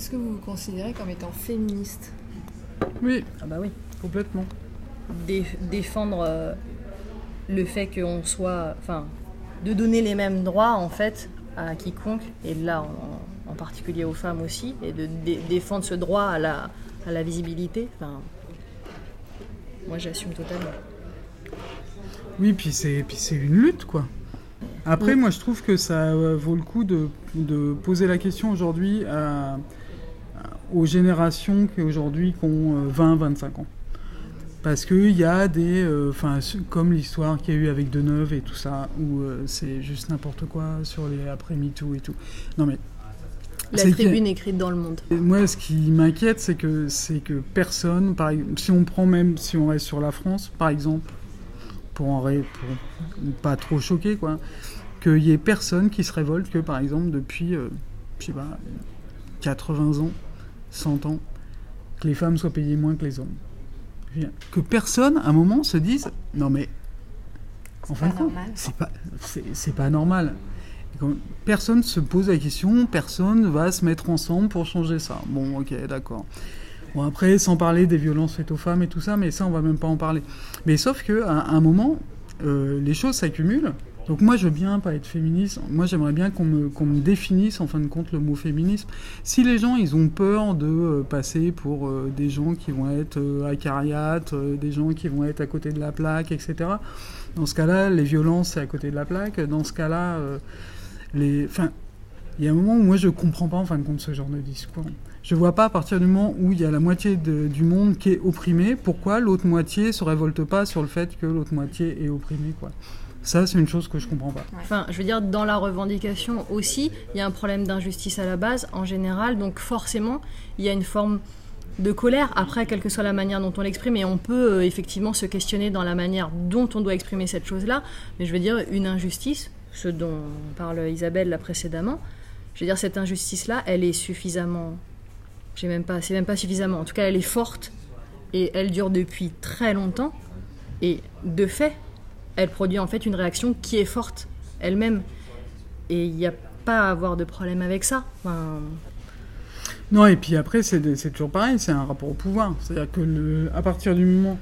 Est-ce que vous vous considérez comme étant féministe? Oui, Ah bah oui. complètement. Dé- défendre euh, le fait qu'on soit. Enfin, de donner les mêmes droits, en fait, à quiconque, et là, en, en particulier aux femmes aussi, et de dé- défendre ce droit à la, à la visibilité. Enfin, moi, j'assume totalement. Oui, puis c'est puis c'est une lutte, quoi. Après, moi, je trouve que ça euh, vaut le coup de, de poser la question aujourd'hui à- à- aux générations qui aujourd'hui qui ont 20-25 ans. Parce qu'il y a des... euh, Enfin, comme l'histoire qu'il y a eu avec Deneuve et tout ça, où euh, c'est juste n'importe quoi sur les après-MeToo et tout. Non, mais... La que- tribune écrite dans le monde. Moi, ce qui m'inquiète, c'est que c'est que personne, par, si on prend même, si on reste sur la France, par exemple, pour en ré- pour pas trop choquer, quoi, qu'il y ait personne qui se révolte que, par exemple, depuis, euh, je sais pas, 80 ans, 100 ans, que les femmes soient payées moins que les hommes. Que personne, à un moment, se dise, non mais, en fin pas de compte, normal. c'est pas, c'est pas normal. Quand Personne se pose la question, personne va se mettre ensemble pour changer ça. Bon, ok, d'accord. Bon, après, sans parler des violences faites aux femmes et tout ça, mais ça, on va même pas en parler. Mais sauf que à un moment, euh, les choses s'accumulent. Donc moi, je veux bien pas être féministe. Moi, j'aimerais bien qu'on me, qu'on me définisse, en fin de compte, le mot féminisme. Si les gens, ils ont peur de euh, passer pour euh, des gens qui vont être euh, acariates, des gens qui vont être à côté de la plaque, etc. Dans ce cas-là, les violences, c'est à côté de la plaque. Dans ce cas-là, les... Enfin, il y a un moment où moi, je comprends pas, en fin de compte, ce genre de discours. Je vois pas à partir du moment où il y a la moitié du monde qui est opprimé, pourquoi l'autre moitié se révolte pas sur le fait que l'autre moitié est opprimée, quoi. Ça, c'est une chose que je comprends pas. Enfin, je veux dire, dans la revendication aussi, il y a un problème d'injustice à la base, en général, donc forcément, il y a une forme de colère, après, quelle que soit la manière dont on l'exprime, et on peut euh, effectivement se questionner dans la manière dont on doit exprimer cette chose-là, mais je veux dire, une injustice, ce dont parle Isabelle là précédemment, je veux dire, cette injustice-là, elle est suffisamment... J'ai même pas, c'est même pas suffisamment. En tout cas, elle est forte, et elle dure depuis très longtemps, et de fait, elle produit en fait une réaction qui est forte elle-même. Et il n'y a pas à avoir de problème avec ça. Non, et puis après, c'est toujours pareil, c'est un rapport au pouvoir. C'est-à-dire que à partir du moment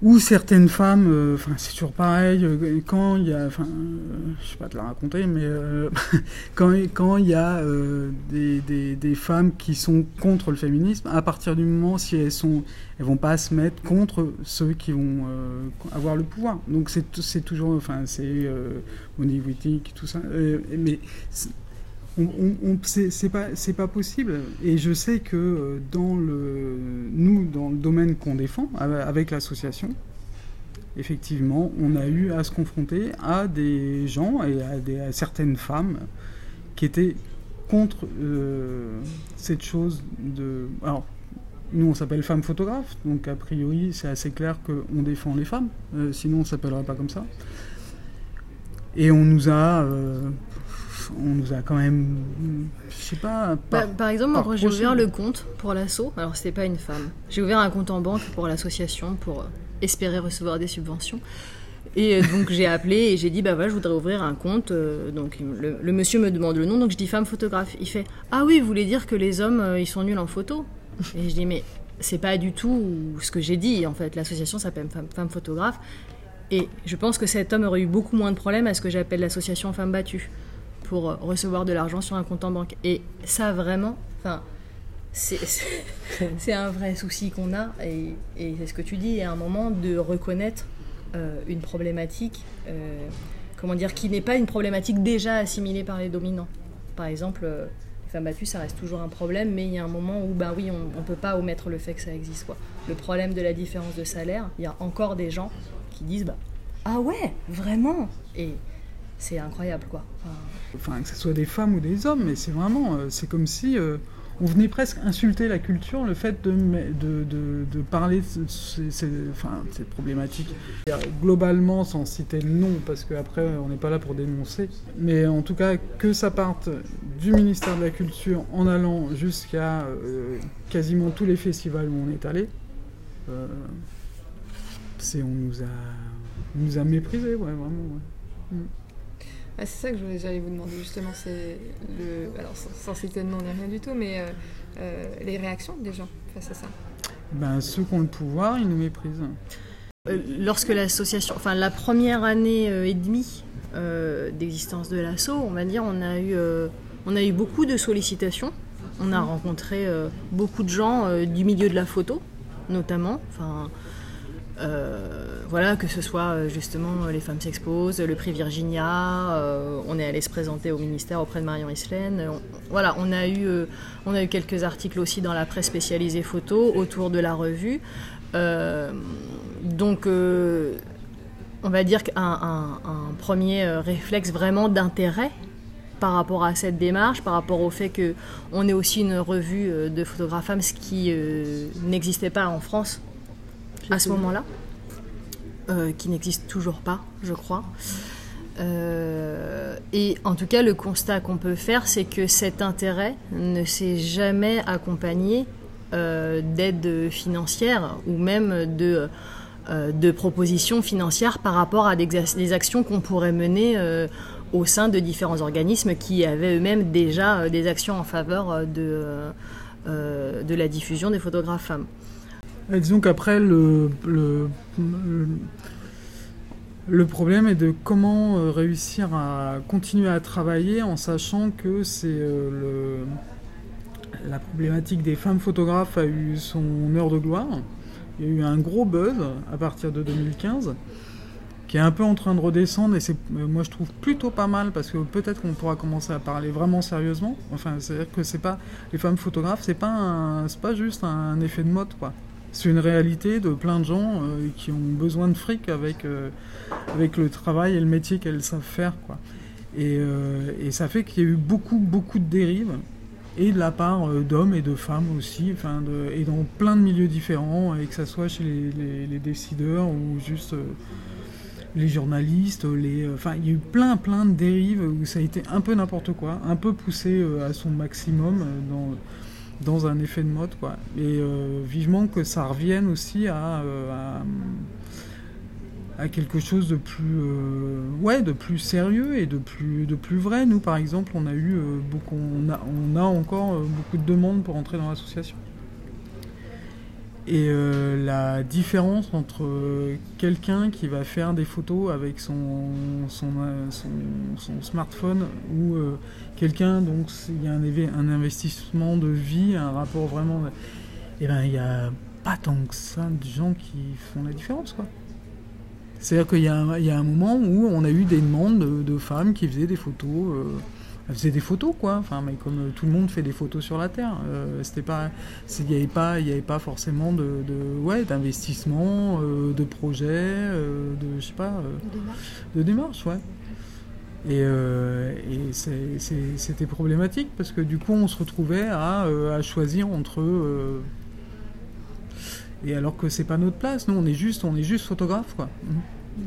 où certaines femmes, euh, enfin c'est toujours pareil, euh, quand il y a, enfin, euh, je sais pas te la raconter, mais quand quand il y a des, des, femmes qui sont contre le féminisme, à partir du moment si elles sont, elles vont pas se mettre contre ceux qui vont avoir le pouvoir. Donc c'est toujours, enfin c'est éthique, tout ça, mais c'est pas possible. Et je sais que euh, dans le nous dans le domaine qu'on défend ave- avec l'association effectivement on a eu à se confronter à des gens et à, des, à certaines femmes qui étaient contre euh, cette chose de alors nous on s'appelle femmes photographes donc a priori c'est assez clair qu'on défend les femmes. Euh, sinon on s'appellerait pas comme ça. Et on nous a euh, on nous a quand même je sais pas bah, par- exemple, moi, par j'ai ouvert le compte pour l'asso, alors c'était pas une femme, j'ai ouvert un compte en banque pour l'association pour euh, espérer recevoir des subventions. Et euh, donc j'ai appelé et j'ai dit bah voilà je voudrais ouvrir un compte euh, donc le, le monsieur me demande le nom donc je dis femme photographe. Il fait ah oui vous voulez dire que les hommes ils sont nuls en photo? Et je dis mais c'est pas du tout ce que j'ai dit en fait. L'association s'appelle femme, femme photographe. Et je pense que cet homme aurait eu beaucoup moins de problèmes à ce que j'appelle l'association femmes battues pour euh, recevoir de l'argent sur un compte en banque. Et ça vraiment enfin c'est- un vrai souci qu'on a. Et, c'est ce que tu dis à un moment de reconnaître euh, une problématique euh, comment dire qui n'est pas une problématique déjà assimilée par les dominants. Par exemple euh, les femmes battues ça reste toujours un problème mais il y a un moment où bah oui on ne peut pas omettre le fait que ça existe quoi. Le problème de la différence de salaire il y a encore des gens qui disent bah ah ouais vraiment c'est incroyable quoi Enfin, que ce soit des femmes ou des hommes, mais c'est vraiment, euh, c'est comme si euh, on venait presque insulter la culture, le fait de, de, parler de ces, ces- enfin, de cette problématique. Et, euh, Globalement, sans citer le nom, parce qu'après on n'est pas là pour dénoncer, mais en tout cas que ça parte du ministère de la Culture en allant jusqu'à euh, quasiment tous les festivals où on est allé, c'est on nous a, nous a méprisés, ouais, vraiment. ouais. Ah, c'est ça que j'allais vous demander justement, c'est le, alors sans, citer de nom ni rien du tout, mais les réactions des gens face à ça? Ben, ceux qui ont le pouvoir, ils nous méprisent. lorsque l'association, enfin la première année et demie d'existence de l'assaut, on va dire, on a eu, on a eu beaucoup de sollicitations on a rencontré euh, beaucoup de gens euh, du milieu de la photo, notamment. Enfin, euh, voilà, que ce soit justement les femmes s'exposent, le prix Virginia, on est allé se présenter au ministère auprès de Marion Islaine. voilà, on a, eu, on a eu quelques articles aussi dans la presse spécialisée photo autour de la revue. donc, on va dire qu'un premier réflexe vraiment d'intérêt par rapport à cette démarche, par rapport au fait qu'on est aussi une revue euh, de photographes femmes, ce qui euh, n'existait pas en France à ce moment-là, euh, qui n'existe toujours pas, je crois. et en tout cas, le constat qu'on peut faire, c'est que cet intérêt ne s'est jamais accompagné d'aide financière ou même de, de propositions financières par rapport à des, des actions qu'on pourrait mener au sein de différents organismes qui avaient eux-mêmes déjà euh, des actions en faveur euh, de, euh, de la diffusion des photographes femmes. Disons qu'après, le, le, problème est de comment réussir à continuer à travailler en sachant que c'est le, la problématique des femmes photographes a eu son heure de gloire. Il y a eu un gros buzz à partir de 2015 qui est un peu en train de redescendre et c'est euh, moi je trouve plutôt pas mal parce que peut-être qu'on pourra commencer à parler vraiment sérieusement. Enfin, c'est-à-dire que c'est pas les femmes photographes, c'est pas c'est pas juste un effet de mode quoi. C'est une réalité de plein de gens euh, qui ont besoin de fric avec euh, avec le travail et le métier qu'elles savent faire quoi. Et, et ça fait qu'il y a eu beaucoup beaucoup de dérives et de la part d'hommes et de femmes aussi, et dans plein de milieux différents, et que ça soit chez les, les décideurs ou juste les journalistes, les, euh, il y a eu plein, plein de dérives où ça a été un peu n'importe quoi, un peu poussé euh, à son maximum euh, dans, dans un effet de mode, quoi. Et vivement que ça revienne aussi à, à, quelque chose de plus, ouais, de plus sérieux et de plus, de plus vrai. Nous, par exemple, on a eu beaucoup, on a, on a encore beaucoup de demandes pour entrer dans l'association. Et euh, la différence entre quelqu'un qui va faire des photos avec son, son, euh, smartphone ou euh, quelqu'un, donc il y a un, investissement de vie, un rapport vraiment. Et eh ben il n'y a pas tant que ça de gens qui font la différence quoi. C'est-à-dire qu'il y, y, a un moment où on a eu des demandes de, de femmes qui faisaient des photos elle faisait des photos quoi. Enfin mais comme euh, tout le monde fait des photos sur la terre euh, c'était pas il n'y avait pas il avait pas forcément de, ouais d'investissement euh, de projet de je sais pas de démarche. ouais. Et, et c'était problématique parce que du coup on se retrouvait à, à choisir entre et alors que c'est pas notre place. Nous on est juste on est juste photographe quoi. Mmh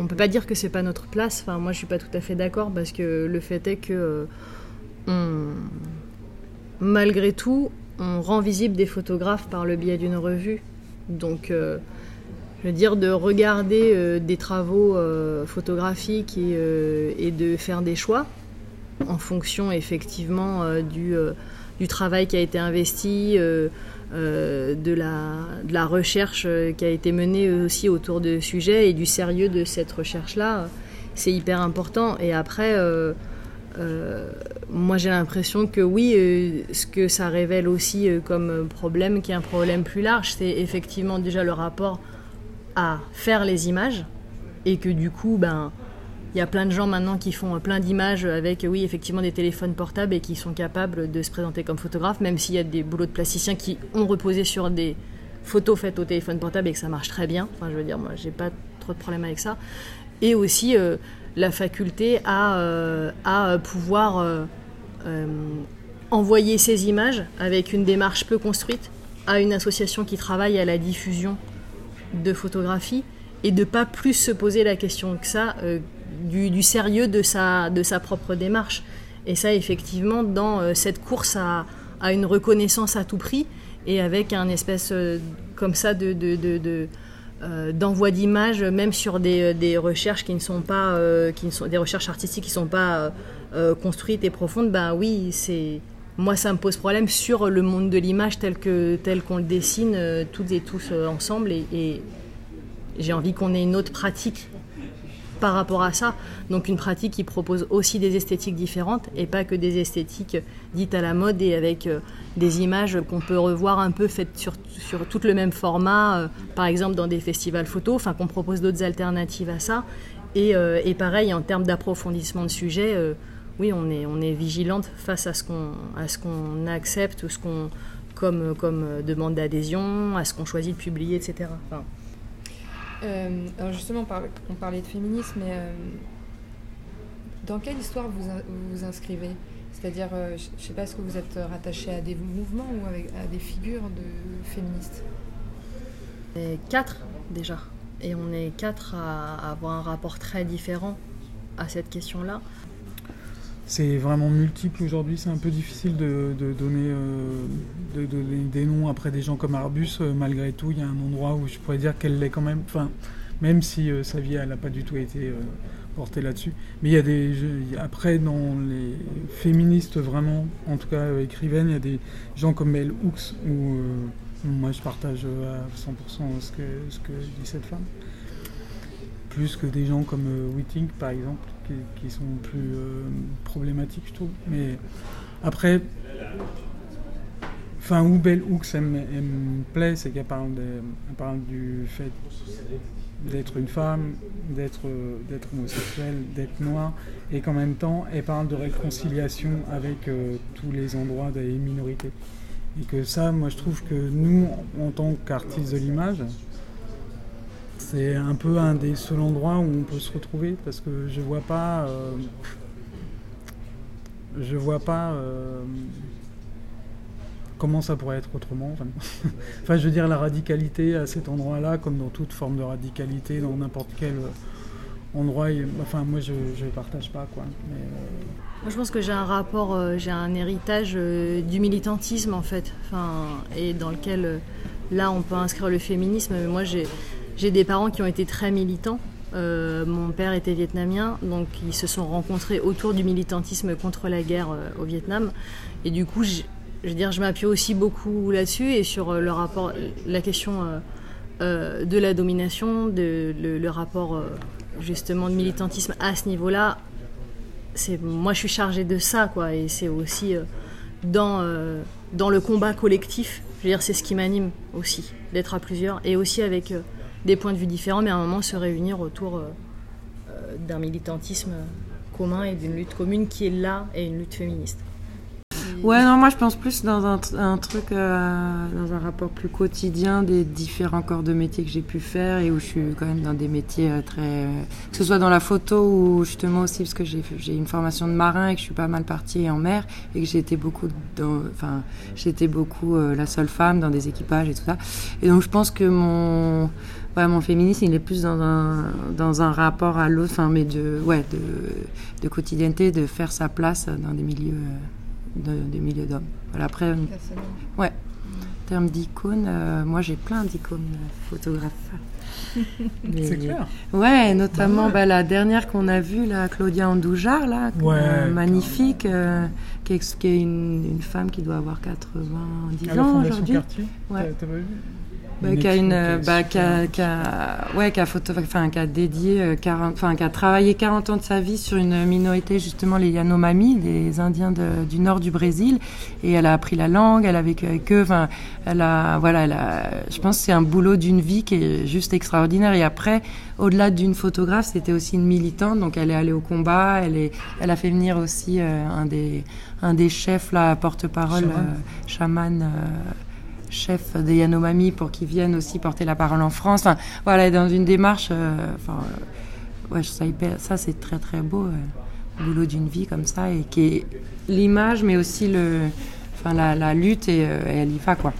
on peut pas dire que c'est pas notre place. Enfin, moi, je suis pas tout à fait d'accord parce que le fait est que euh, malgré tout, on rend visible des photographes par le biais d'une revue. Donc, euh, je veux dire, de regarder euh, des travaux photographiques et, de faire des choix en fonction effectivement du, du, travail qui a été investi euh, de, la, de, la, recherche euh, qui a été menée aussi autour de sujets et du sérieux de cette recherche-là. C'est hyper important. Et après, euh, moi j'ai l'impression que oui, ce que ça révèle aussi comme problème, qui est un problème plus large, c'est effectivement déjà le rapport à faire les images et que du coup, ben, il y a plein de gens maintenant qui font plein d'images avec, oui, effectivement, des téléphones portables et qui sont capables de se présenter comme photographes, même s'il y a des boulots de plasticiens qui ont reposé sur des photos faites au téléphone portable et que ça marche très bien. Enfin, je veux dire, moi, j'ai pas trop de problème avec ça. Et aussi euh, la faculté à, euh, à pouvoir euh, envoyer ces images avec une démarche peu construite à une association qui travaille à la diffusion de photographies et de pas plus se poser la question que ça du, sérieux de sa, de sa propre démarche. Et ça, effectivement, dans euh, cette course à, une reconnaissance à tout prix, et avec un espèce euh, comme ça de, de, d'envoi d'images, même sur des, des, recherches qui ne sont pas, qui sont des recherches artistiques qui ne sont pas construites et profondes, ben oui, c'est moi ça me pose problème sur le monde de l'image tel que tel qu'on le dessine toutes et tous ensemble et j'ai envie qu'on ait une autre pratique par rapport à ça. Donc une pratique qui propose aussi des esthétiques différentes et pas que des esthétiques dites à la mode et avec euh, des images qu'on peut revoir un peu faites sur, sur tout le même format, euh, par exemple dans des festivals photos, enfin qu'on propose d'autres alternatives à ça. Et, euh, et pareil, en termes d'approfondissement de sujet, oui, on est, on est vigilante face à ce qu'on, accepte, ce qu'on, comme, comme demande d'adhésion, à ce qu'on choisit de publier, etc. Euh, alors justement, on parlait de féminisme, mais euh, dans quelle histoire vous vous, inscrivez? C'est-à-dire, euh, je ne sais pas, est-ce que vous êtes rattaché à des mouvements ou à des figures de féministes? Quatre déjà, et on est quatre à avoir un rapport très différent à cette question-là c'est vraiment multiple aujourd'hui. C'est un peu difficile de, donner, de, donner, des noms après des gens comme Arbus. Euh, malgré tout, il y a un endroit où je pourrais dire qu'elle l'est quand même. Enfin, même si euh, sa vie, elle n'a pas du tout été euh, portée là-dessus. Mais il y a des. après, dans les féministes vraiment, en tout cas écrivaines, il y a des gens comme Mel Hooks où moi je partage à 100% ce que, ce que dit cette femme. Plus que des gens comme Whiting par exemple qui, sont plus euh, problématiques, je trouve. Mais après, enfin, où Belle Hooks me plaît, c'est qu'elle parle, parle du fait d'être une femme, d'être d'être homosexuelle, d'être noire, et qu'en même temps, elle parle de réconciliation avec euh, tous les endroits des minorités. Et que ça, moi, je trouve que nous, en tant qu'artistes de l'image, c'est un peu un des seuls endroits où on peut se retrouver parce que je vois pas. Euh, je vois pas euh, comment ça pourrait être autrement. Enfin, je veux dire, la radicalité à cet endroit-là, comme dans toute forme de radicalité, dans n'importe quel euh, endroit, enfin, moi je ne partage pas. Quoi. moi, je pense que j'ai un rapport, j'ai un héritage du militantisme en fait, enfin, et dans lequel là on peut inscrire le féminisme. Mais moi j'ai j'ai des parents qui ont été très militants. Euh, mon père était vietnamien, donc ils se sont rencontrés autour du militantisme contre la guerre euh, au Vietnam. Et du coup, je, veux dire, je m'appuie aussi beaucoup là-dessus et sur euh, le rapport, la question de la domination, de, le, rapport justement de militantisme à ce niveau-là. Moi, je suis chargée de ça, quoi, et c'est aussi dans dans le combat collectif. Je veux dire, c'est ce qui m'anime aussi, d'être à plusieurs et aussi avec des points de vue différents, mais à un moment se réunir autour euh, euh, d'un militantisme commun et d'une lutte commune qui est là et une lutte féministe. Ouais, non, moi je pense plus dans un, truc, euh, dans un rapport plus quotidien des différents corps de métier que j'ai pu faire et où je suis quand même dans des métiers très. que ce soit dans la photo ou justement aussi parce que j'ai une formation de marin et que je suis pas mal partie en mer et que j'ai beaucoup dans. Enfin, j'étais beaucoup la seule femme dans des équipages et tout ça. Et donc je pense que mon ouais, mon féminisme, il est plus dans un, dans un rapport à l'autre, enfin, mais de, ouais, de, de quotidienneté, de faire sa place dans des milieux, de, des milieux d'hommes. Voilà, après, ouais. En termes d'icônes, euh, moi j'ai plein d'icônes photographes. C'est clair. Ouais, notamment bah, la dernière qu'on a vue, là, Claudia Andoujar, là, euh, magnifique, euh, qui est, qui est une, une, femme qui doit avoir 90 ans aujourd'hui. Ouais. T'as pas vu? Bah, qui a une bah, qui a, qui a, ouais qui a photo enfin qui a dédié 40 euh, enfin qui a travaillé 40 ans de sa vie sur une minorité justement les Yanomami les Indiens de, du nord du Brésil. Et elle a appris la langue elle a vécu avec eux enfin elle a voilà elle a, je pense que c'est un boulot d'une vie qui est juste extraordinaire. Et après au-delà d'une photographe c'était aussi une militante. Donc elle est allée au combat elle est elle a fait venir aussi euh, un des un des chefs là porte-parole chaman, euh, chef des Yanomami pour qu'ils viennent aussi porter la parole en France. Enfin, voilà, dans une démarche. Euh, enfin, euh, ouais, ça, ça c'est très très beau, euh, boulot d'une vie comme ça, et qui est l'image, mais aussi le, enfin, la, la lutte, et, elle y va quoi.